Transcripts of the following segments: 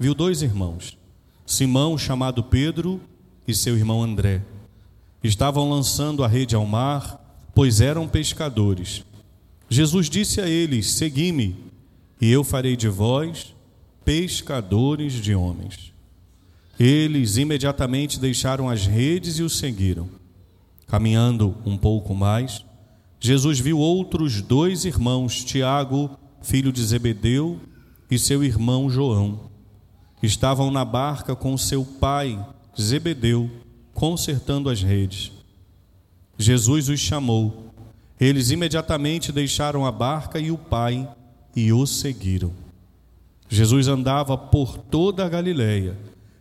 viu dois irmãos, Simão, chamado Pedro, e seu irmão André. Estavam lançando a rede ao mar, pois eram pescadores. Jesus disse a eles: Segui-me, e eu farei de vós pescadores de homens. Eles imediatamente deixaram as redes e o seguiram. Caminhando um pouco mais, Jesus viu outros dois irmãos, Tiago, filho de Zebedeu, e seu irmão João. Estavam na barca com seu pai, Zebedeu, consertando as redes. Jesus os chamou. Eles imediatamente deixaram a barca e o pai e o seguiram. Jesus andava por toda a Galiléia,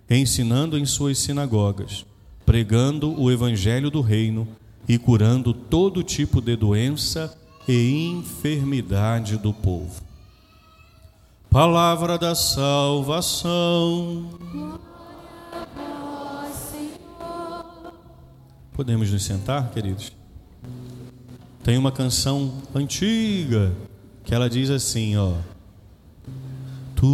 ensinando em suas sinagogas, pregando o evangelho do reino e curando todo tipo de doença e enfermidade do povo. Palavra da salvação. Podemos nos sentar, queridos? Tem uma canção antiga que ela diz assim, ó: Tu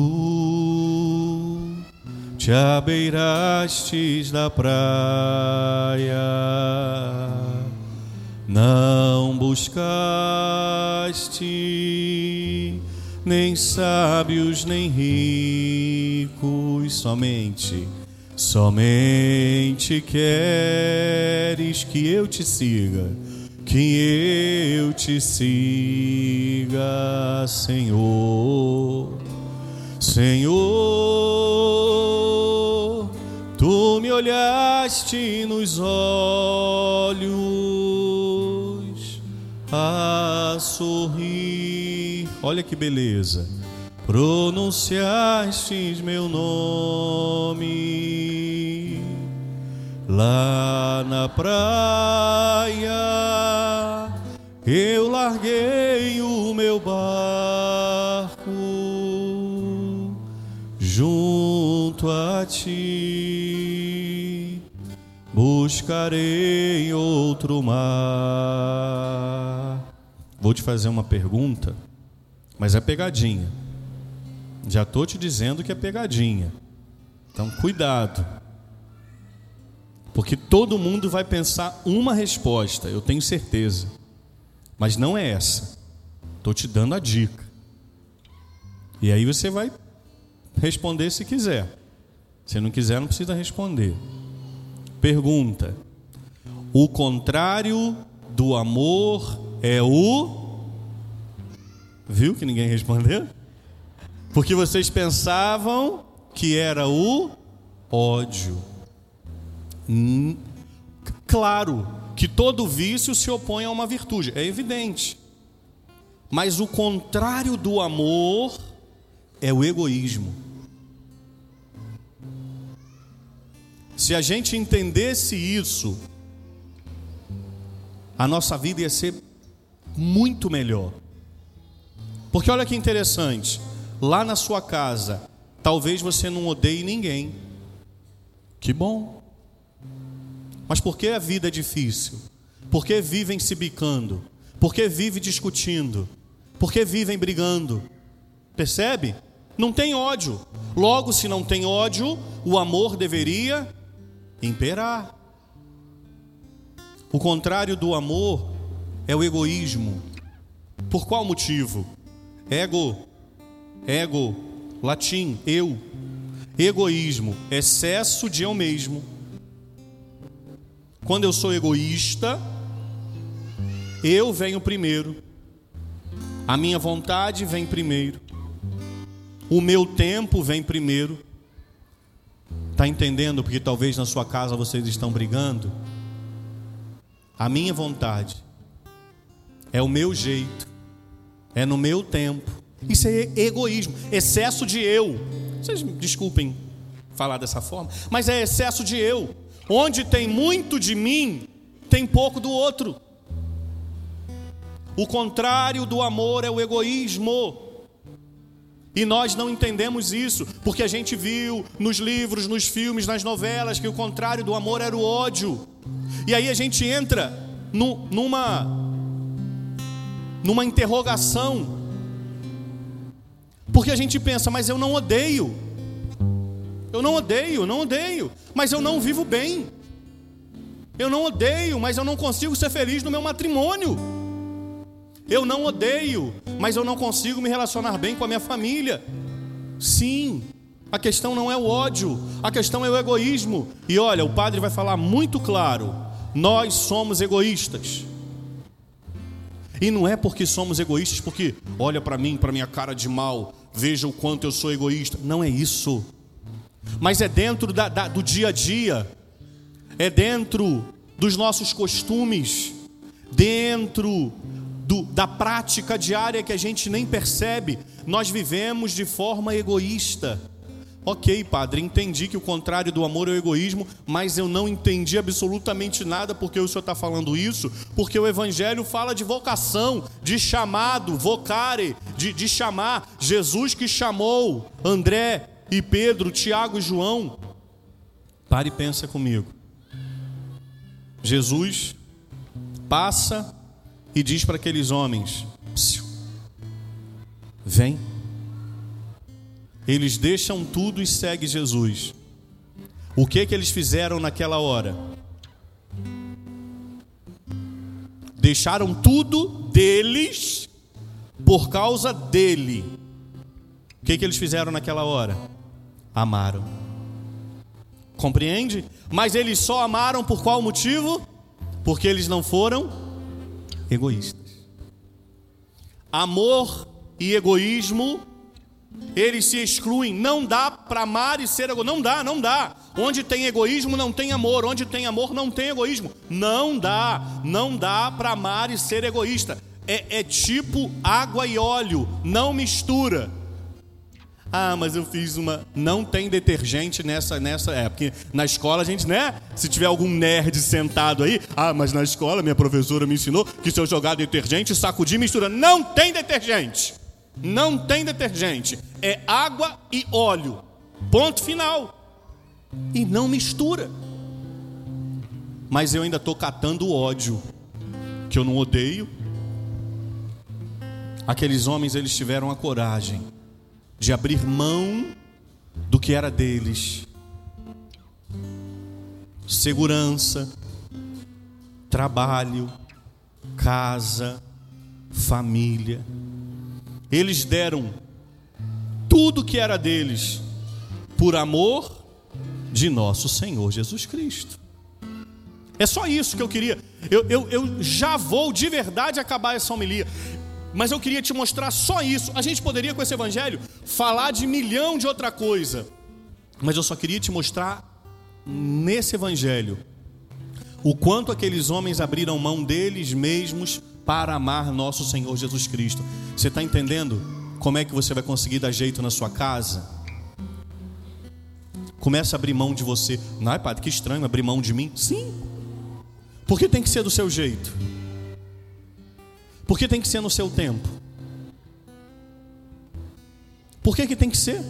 te abeirastes da praia, não buscaste nem sábios nem ricos, somente, somente queres que eu te siga, que eu te siga, Senhor. Senhor, tu me olhaste nos olhos a sorrir. Olha que beleza. Pronunciastes meu nome lá na praia. Eu larguei o meu barco junto a ti buscarei outro mar. Vou te fazer uma pergunta, mas é pegadinha. Já estou te dizendo que é pegadinha. Então, cuidado. Porque todo mundo vai pensar uma resposta, eu tenho certeza. Mas não é essa. Estou te dando a dica. E aí você vai responder se quiser. Se não quiser, não precisa responder. Pergunta: O contrário do amor é o. Viu que ninguém respondeu? Porque vocês pensavam que era o ódio. Hum, claro que todo vício se opõe a uma virtude, é evidente. Mas o contrário do amor é o egoísmo. Se a gente entendesse isso, a nossa vida ia ser muito melhor. Porque olha que interessante, lá na sua casa, talvez você não odeie ninguém. Que bom. Mas por que a vida é difícil? Por que vivem se bicando? Por que vivem discutindo? Por que vivem brigando? Percebe? Não tem ódio. Logo, se não tem ódio, o amor deveria imperar. O contrário do amor é o egoísmo. Por qual motivo? Ego, ego, latim, eu. Egoísmo, excesso de eu mesmo. Quando eu sou egoísta, eu venho primeiro. A minha vontade vem primeiro. O meu tempo vem primeiro. Está entendendo porque talvez na sua casa vocês estão brigando? A minha vontade é o meu jeito, é no meu tempo. Isso é egoísmo, excesso de eu. Vocês desculpem falar dessa forma, mas é excesso de eu. Onde tem muito de mim, tem pouco do outro. O contrário do amor é o egoísmo. E nós não entendemos isso, porque a gente viu nos livros, nos filmes, nas novelas, que o contrário do amor era o ódio. E aí a gente entra no, numa, numa interrogação, porque a gente pensa, mas eu não odeio. Eu não odeio, não odeio, mas eu não vivo bem. Eu não odeio, mas eu não consigo ser feliz no meu matrimônio. Eu não odeio, mas eu não consigo me relacionar bem com a minha família. Sim, a questão não é o ódio, a questão é o egoísmo. E olha, o padre vai falar muito claro: nós somos egoístas. E não é porque somos egoístas, porque olha para mim, para minha cara de mal, veja o quanto eu sou egoísta. Não é isso. Mas é dentro da, da, do dia a dia, é dentro dos nossos costumes, dentro do, da prática diária que a gente nem percebe. Nós vivemos de forma egoísta. Ok, padre, entendi que o contrário do amor é o egoísmo, mas eu não entendi absolutamente nada porque o senhor está falando isso, porque o Evangelho fala de vocação, de chamado, vocare, de, de chamar. Jesus que chamou André e Pedro, Tiago e João. Pare e pensa comigo. Jesus passa e diz para aqueles homens: Vem. Eles deixam tudo e seguem Jesus. O que que eles fizeram naquela hora? Deixaram tudo deles por causa dele. O que que eles fizeram naquela hora? Amaram. Compreende? Mas eles só amaram por qual motivo? Porque eles não foram egoístas. Amor e egoísmo eles se excluem. Não dá para amar e ser egoísta. Não dá, não dá. Onde tem egoísmo, não tem amor. Onde tem amor, não tem egoísmo. Não dá. Não dá para amar e ser egoísta. É, é tipo água e óleo. Não mistura. Ah, mas eu fiz uma. Não tem detergente nessa nessa é porque na escola a gente, né? Se tiver algum nerd sentado aí, ah, mas na escola minha professora me ensinou que se eu jogar detergente, sacudir, mistura. Não tem detergente. Não tem detergente. É água e óleo. Ponto final. E não mistura. Mas eu ainda estou catando ódio. Que eu não odeio. Aqueles homens, eles tiveram a coragem de abrir mão do que era deles. Segurança, trabalho, casa, família eles deram tudo que era deles por amor de nosso Senhor Jesus Cristo. É só isso que eu queria. Eu, eu, eu já vou de verdade acabar essa homilia. Mas eu queria te mostrar só isso. A gente poderia, com esse evangelho, falar de milhão de outra coisa. Mas eu só queria te mostrar nesse evangelho o quanto aqueles homens abriram mão deles mesmos para amar nosso Senhor Jesus Cristo. Você está entendendo como é que você vai conseguir dar jeito na sua casa? Começa a abrir mão de você. Não, é padre, que estranho abrir mão de mim. Sim. Porque tem que ser do seu jeito. Porque tem que ser no seu tempo. Por que, que tem que ser?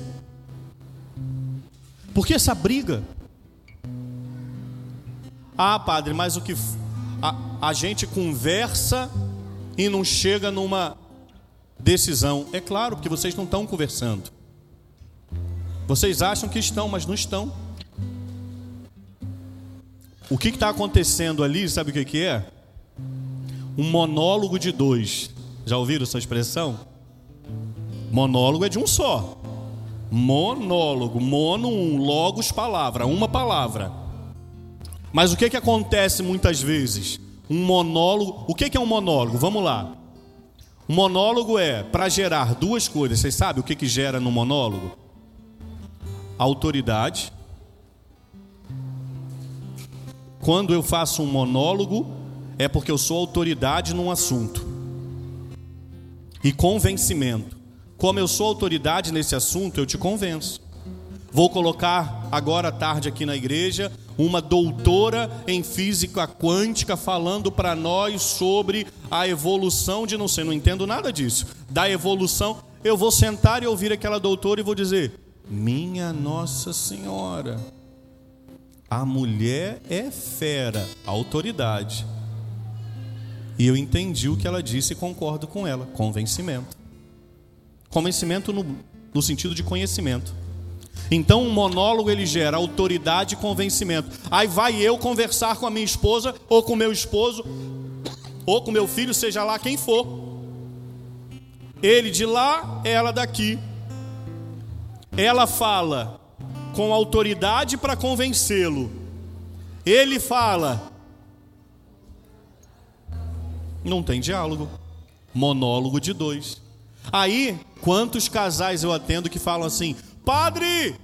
Porque essa briga. Ah, padre, mas o que a, a gente conversa e não chega numa decisão. É claro, porque vocês não estão conversando. Vocês acham que estão, mas não estão. O que está acontecendo ali, sabe o que, que é? Um monólogo de dois. Já ouviram essa expressão? Monólogo é de um só. Monólogo, mono um, logos palavra, uma palavra. Mas o que, que acontece muitas vezes? Um monólogo. O que é um monólogo? Vamos lá. Um monólogo é para gerar duas coisas. Vocês sabem o que, que gera no monólogo? Autoridade. Quando eu faço um monólogo, é porque eu sou autoridade num assunto. E convencimento. Como eu sou autoridade nesse assunto, eu te convenço. Vou colocar agora à tarde aqui na igreja uma doutora em física quântica falando para nós sobre a evolução de não sei, não entendo nada disso. Da evolução, eu vou sentar e ouvir aquela doutora e vou dizer: "Minha Nossa Senhora, a mulher é fera, autoridade". E eu entendi o que ela disse e concordo com ela, convencimento. Convencimento no, no sentido de conhecimento. Então, um monólogo ele gera autoridade e convencimento. Aí vai eu conversar com a minha esposa, ou com meu esposo, ou com meu filho, seja lá quem for. Ele de lá, ela daqui. Ela fala com autoridade para convencê-lo. Ele fala. Não tem diálogo. Monólogo de dois. Aí, quantos casais eu atendo que falam assim: Padre,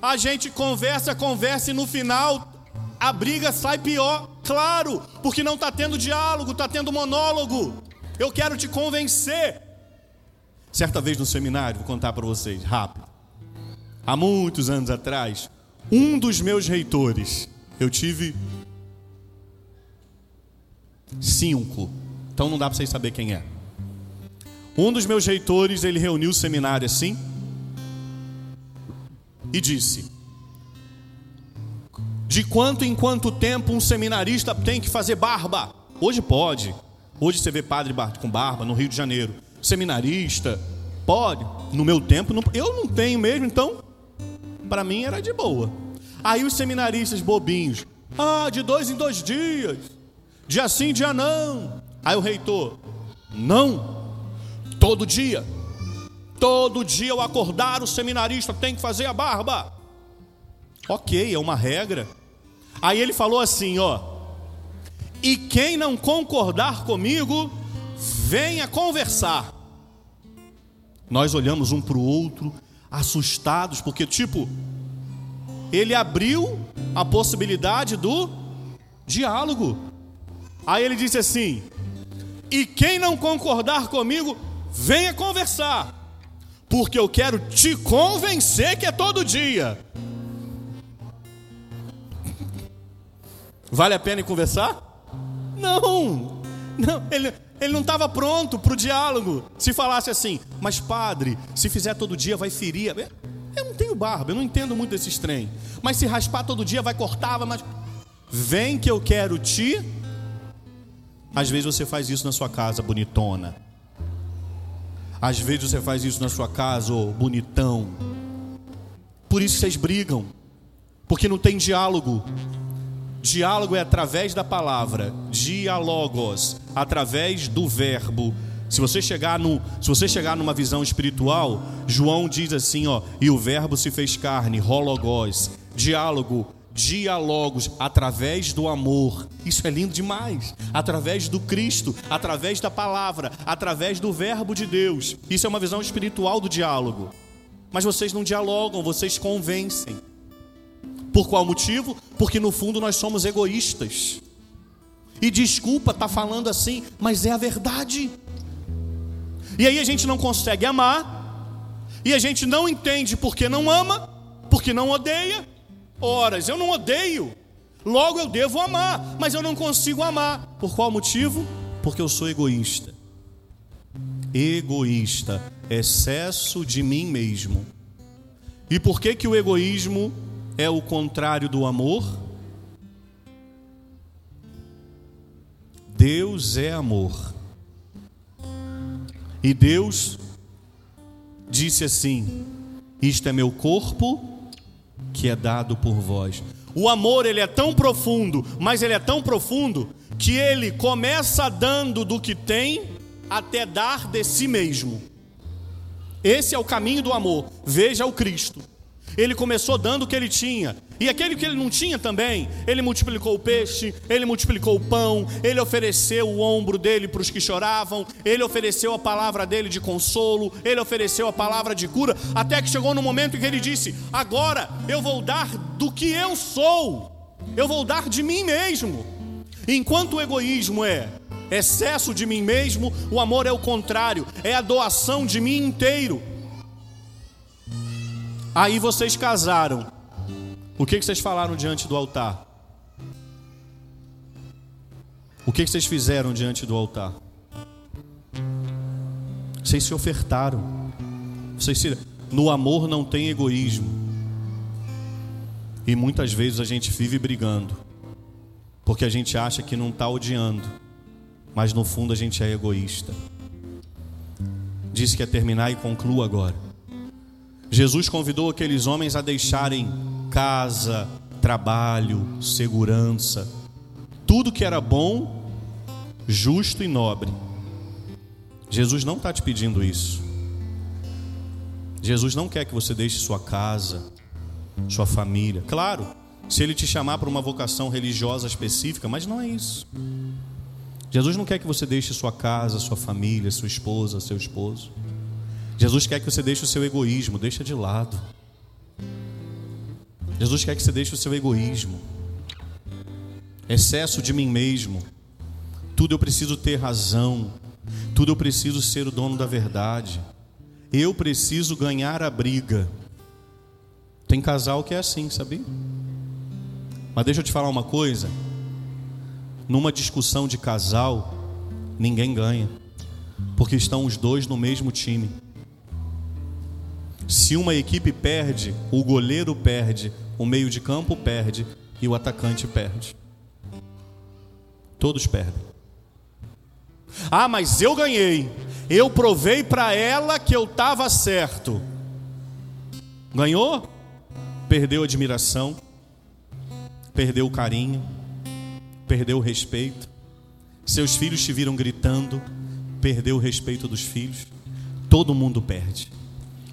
a gente conversa, conversa e no final a briga sai pior. Claro, porque não está tendo diálogo, está tendo monólogo. Eu quero te convencer. Certa vez no seminário, vou contar para vocês, rápido. Há muitos anos atrás, um dos meus reitores, eu tive cinco, então não dá para vocês saber quem é. Um dos meus reitores, ele reuniu o seminário assim e disse: De quanto em quanto tempo um seminarista tem que fazer barba? Hoje pode. Hoje você vê padre com barba no Rio de Janeiro. Seminarista, pode. No meu tempo, eu não tenho mesmo, então, para mim era de boa. Aí os seminaristas bobinhos, ah, de dois em dois dias, dia sim, dia não. Aí o reitor, não, Todo dia. Todo dia ao acordar, o seminarista tem que fazer a barba. Ok, é uma regra. Aí ele falou assim: ó. E quem não concordar comigo, venha conversar. Nós olhamos um para o outro, assustados, porque, tipo, ele abriu a possibilidade do diálogo. Aí ele disse assim: E quem não concordar comigo, venha conversar, porque eu quero te convencer que é todo dia. Vale a pena conversar? Não, não ele, ele não estava pronto para o diálogo. Se falasse assim, mas padre, se fizer todo dia vai ferir. Eu não tenho barba, eu não entendo muito desses trem. Mas se raspar todo dia vai cortar, mas. Vem que eu quero te. Às vezes você faz isso na sua casa, bonitona. Às vezes você faz isso na sua casa, ô bonitão. Por isso vocês brigam, porque não tem diálogo. Diálogo é através da palavra, diálogos, através do verbo. Se você chegar no, se você chegar numa visão espiritual, João diz assim, ó, e o verbo se fez carne, hologos, diálogo diálogos através do amor. Isso é lindo demais. Através do Cristo, através da palavra, através do Verbo de Deus. Isso é uma visão espiritual do diálogo. Mas vocês não dialogam, vocês convencem. Por qual motivo? Porque no fundo nós somos egoístas. E desculpa estar tá falando assim, mas é a verdade. E aí a gente não consegue amar, e a gente não entende porque não ama, porque não odeia, horas. Eu não odeio. Logo eu devo amar, mas eu não consigo amar. Por qual motivo? Porque eu sou egoísta. Egoísta, excesso de mim mesmo. E por que que o egoísmo é o contrário do amor? Deus é amor. E Deus disse assim: Isto é meu corpo que é dado por vós. O amor ele é tão profundo, mas ele é tão profundo que ele começa dando do que tem até dar de si mesmo. Esse é o caminho do amor. Veja o Cristo. Ele começou dando o que ele tinha. E aquele que ele não tinha também, ele multiplicou o peixe, ele multiplicou o pão, ele ofereceu o ombro dele para os que choravam, ele ofereceu a palavra dele de consolo, ele ofereceu a palavra de cura, até que chegou no momento em que ele disse: Agora eu vou dar do que eu sou, eu vou dar de mim mesmo. Enquanto o egoísmo é excesso de mim mesmo, o amor é o contrário, é a doação de mim inteiro. Aí vocês casaram. O que, vocês falaram diante do altar? O que, vocês fizeram diante do altar? Vocês se ofertaram. Vocês se... No amor não tem egoísmo. E muitas vezes a gente vive brigando. Porque a gente acha que não está odiando. Mas no fundo a gente é egoísta. Disse que ia terminar e concluo agora. Jesus convidou aqueles homens a deixarem casa, trabalho, segurança, tudo que era bom, justo e nobre. Jesus não está te pedindo isso. Jesus não quer que você deixe sua casa, sua família. Claro, se ele te chamar para uma vocação religiosa específica, mas não é isso. Jesus não quer que você deixe sua casa, sua família, sua esposa, seu esposo. Jesus quer que você deixe o seu egoísmo, deixa de lado. Jesus quer que você deixe o seu egoísmo, excesso de mim mesmo. Tudo eu preciso ter razão, tudo eu preciso ser o dono da verdade. Eu preciso ganhar a briga. Tem casal que é assim, sabia? Mas deixa eu te falar uma coisa. Numa discussão de casal, ninguém ganha, porque estão os dois no mesmo time. Se uma equipe perde, o goleiro perde, o meio de campo perde e o atacante perde. Todos perdem. Ah, mas eu ganhei. Eu provei para ela que eu estava certo. Ganhou? Perdeu a admiração, perdeu o carinho, perdeu o respeito. Seus filhos te viram gritando, perdeu o respeito dos filhos. Todo mundo perde.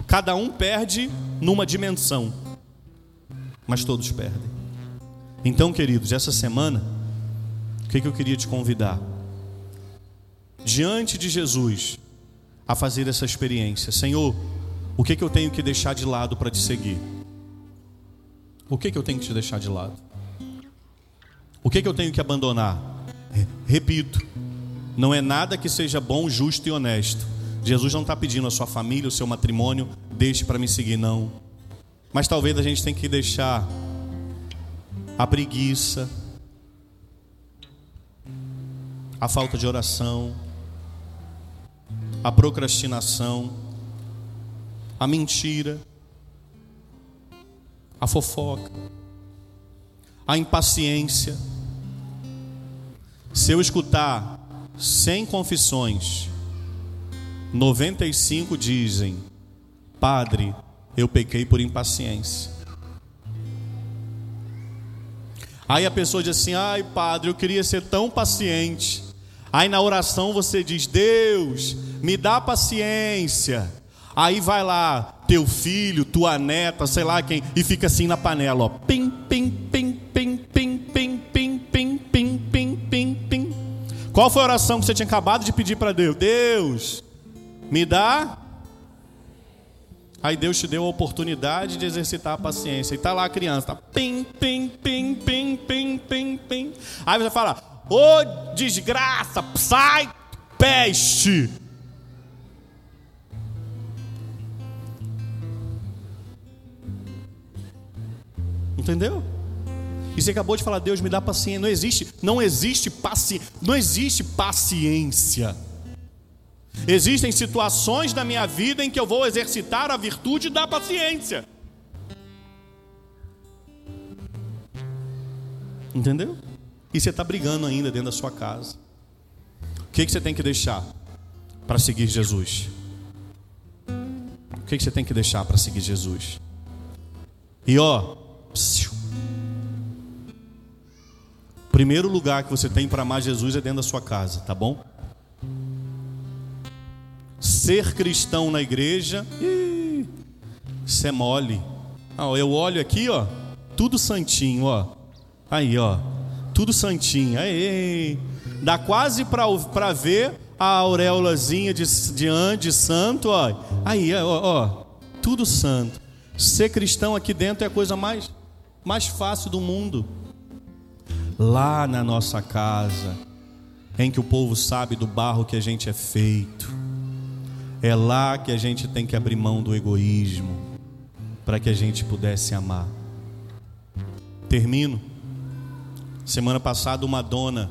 Cada um perde numa dimensão mas todos perdem. Então, queridos, essa semana, o que, eu queria te convidar? Diante de Jesus, a fazer essa experiência. Senhor, o que, que eu tenho que deixar de lado para te seguir? O que, que eu tenho que te deixar de lado? O que, que eu tenho que abandonar? Repito, não é nada que seja bom, justo e honesto. Jesus não está pedindo a sua família, o seu matrimônio, deixe para me seguir, não. Mas talvez a gente tenha que deixar a preguiça, a falta de oração, a procrastinação, a mentira, a fofoca, a impaciência. Se eu escutar 100 confissões, 95 dizem: Padre, eu pequei por impaciência. Aí a pessoa diz assim: ai, padre, eu queria ser tão paciente. Aí na oração você diz: Deus, me dá paciência. Aí vai lá, teu filho, tua neta, sei lá quem, e fica assim na panela, ó. Pim, pim, pim, pim, pim, pim, pim, pim, pim, pim, pim, pim. Qual foi a oração que você tinha acabado de pedir para Deus? Deus, me dá Aí Deus te deu a oportunidade de exercitar a paciência. E tá lá a criança, tá pim, pim, pim, pim, pim, pim, pim. Aí você fala: "Ô oh, desgraça, sai, peste!" Entendeu? E você acabou de falar, Deus me dá paciência. Não existe, não existe paci, não existe paciência. Existem situações da minha vida em que eu vou exercitar a virtude da paciência. Entendeu? E você está brigando ainda dentro da sua casa. O que, que você tem que deixar para seguir Jesus? O que, que você tem que deixar para seguir Jesus? E ó, primeiro lugar que você tem para amar Jesus é dentro da sua casa, tá bom? Ser cristão na igreja, isso é mole. Ah, eu olho aqui, ó, tudo santinho, ó. Aí, ó, tudo santinho. Aí, dá quase para ver a auréolazinha de, de, de santo, ó. Aí, ó, ó, tudo santo. Ser cristão aqui dentro é a coisa mais, mais fácil do mundo. Lá na nossa casa, em que o povo sabe do barro que a gente é feito é lá que a gente tem que abrir mão do egoísmo para que a gente pudesse amar. Termino. Semana passada uma dona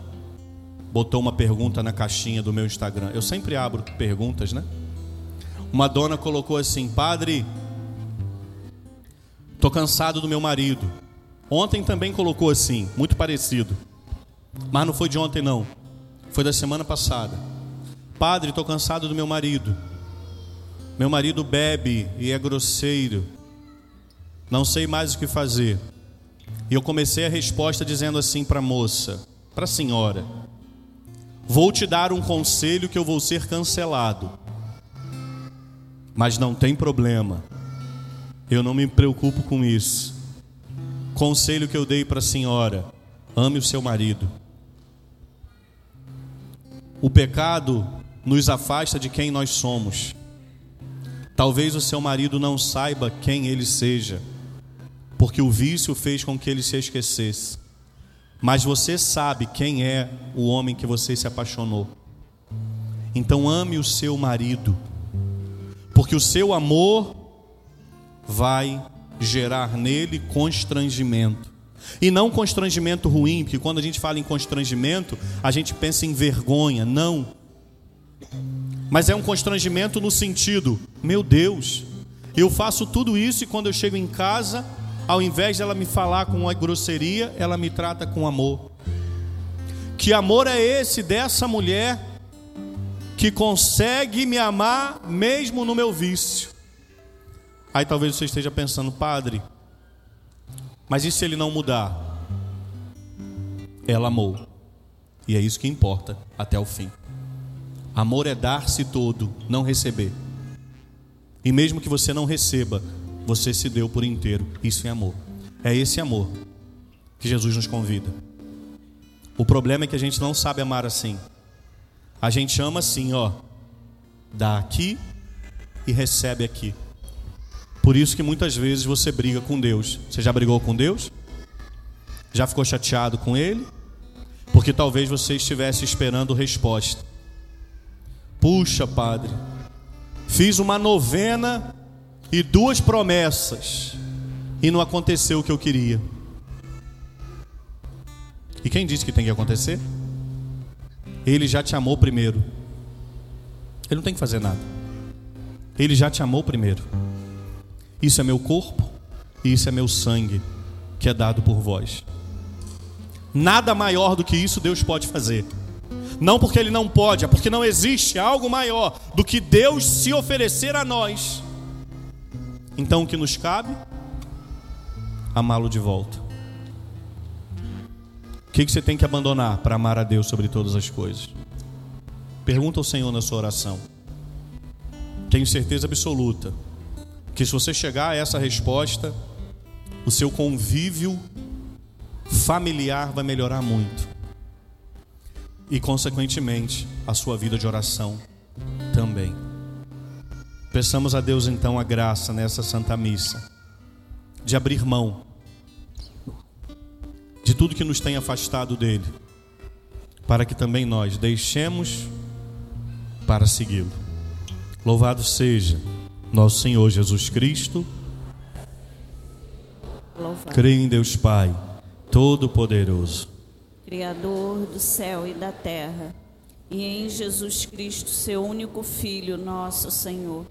botou uma pergunta na caixinha do meu Instagram. Eu sempre abro perguntas, né? Uma dona colocou assim: "Padre, tô cansado do meu marido". Ontem também colocou assim, muito parecido. Mas não foi de ontem não. Foi da semana passada. Padre, tô cansado do meu marido. Meu marido bebe e é grosseiro. Não sei mais o que fazer. E eu comecei a resposta dizendo assim para a moça, para a senhora: Vou te dar um conselho que eu vou ser cancelado. Mas não tem problema. Eu não me preocupo com isso. Conselho que eu dei para a senhora: ame o seu marido. O pecado nos afasta de quem nós somos. Talvez o seu marido não saiba quem ele seja, porque o vício fez com que ele se esquecesse. Mas você sabe quem é o homem que você se apaixonou. Então ame o seu marido, porque o seu amor vai gerar nele constrangimento. E não constrangimento ruim, porque quando a gente fala em constrangimento, a gente pensa em vergonha. Não. Mas é um constrangimento no sentido: meu Deus, eu faço tudo isso e quando eu chego em casa, ao invés dela me falar com uma grosseria, ela me trata com amor. Que amor é esse dessa mulher que consegue me amar mesmo no meu vício? Aí talvez você esteja pensando, padre, mas e se ele não mudar? Ela amou. E é isso que importa até o fim. Amor é dar-se todo, não receber. E mesmo que você não receba, você se deu por inteiro. Isso é amor. É esse amor que Jesus nos convida. O problema é que a gente não sabe amar assim. A gente ama assim, ó. Dá aqui e recebe aqui. Por isso que muitas vezes você briga com Deus. Você já brigou com Deus? Já ficou chateado com Ele? Porque talvez você estivesse esperando resposta. Puxa, Padre, fiz uma novena e duas promessas e não aconteceu o que eu queria. E quem disse que tem que acontecer? Ele já te amou primeiro. Ele não tem que fazer nada. Ele já te amou primeiro. Isso é meu corpo e isso é meu sangue que é dado por vós. Nada maior do que isso Deus pode fazer. Não porque Ele não pode, é porque não existe algo maior do que Deus se oferecer a nós então o que nos cabe? Amá-lo de volta. O que, você tem que abandonar para amar a Deus sobre todas as coisas? Pergunta ao Senhor na sua oração. Tenho certeza absoluta que se você chegar a essa resposta, o seu convívio familiar vai melhorar muito. E, consequentemente, a sua vida de oração também. Peçamos a Deus então a graça nessa Santa Missa de abrir mão de tudo que nos tem afastado dele, para que também nós deixemos para segui-lo. Louvado seja nosso Senhor Jesus Cristo. Louvado. Creio em Deus Pai, Todo-Poderoso, Criador do céu e da terra, e em Jesus Cristo, seu único Filho, nosso Senhor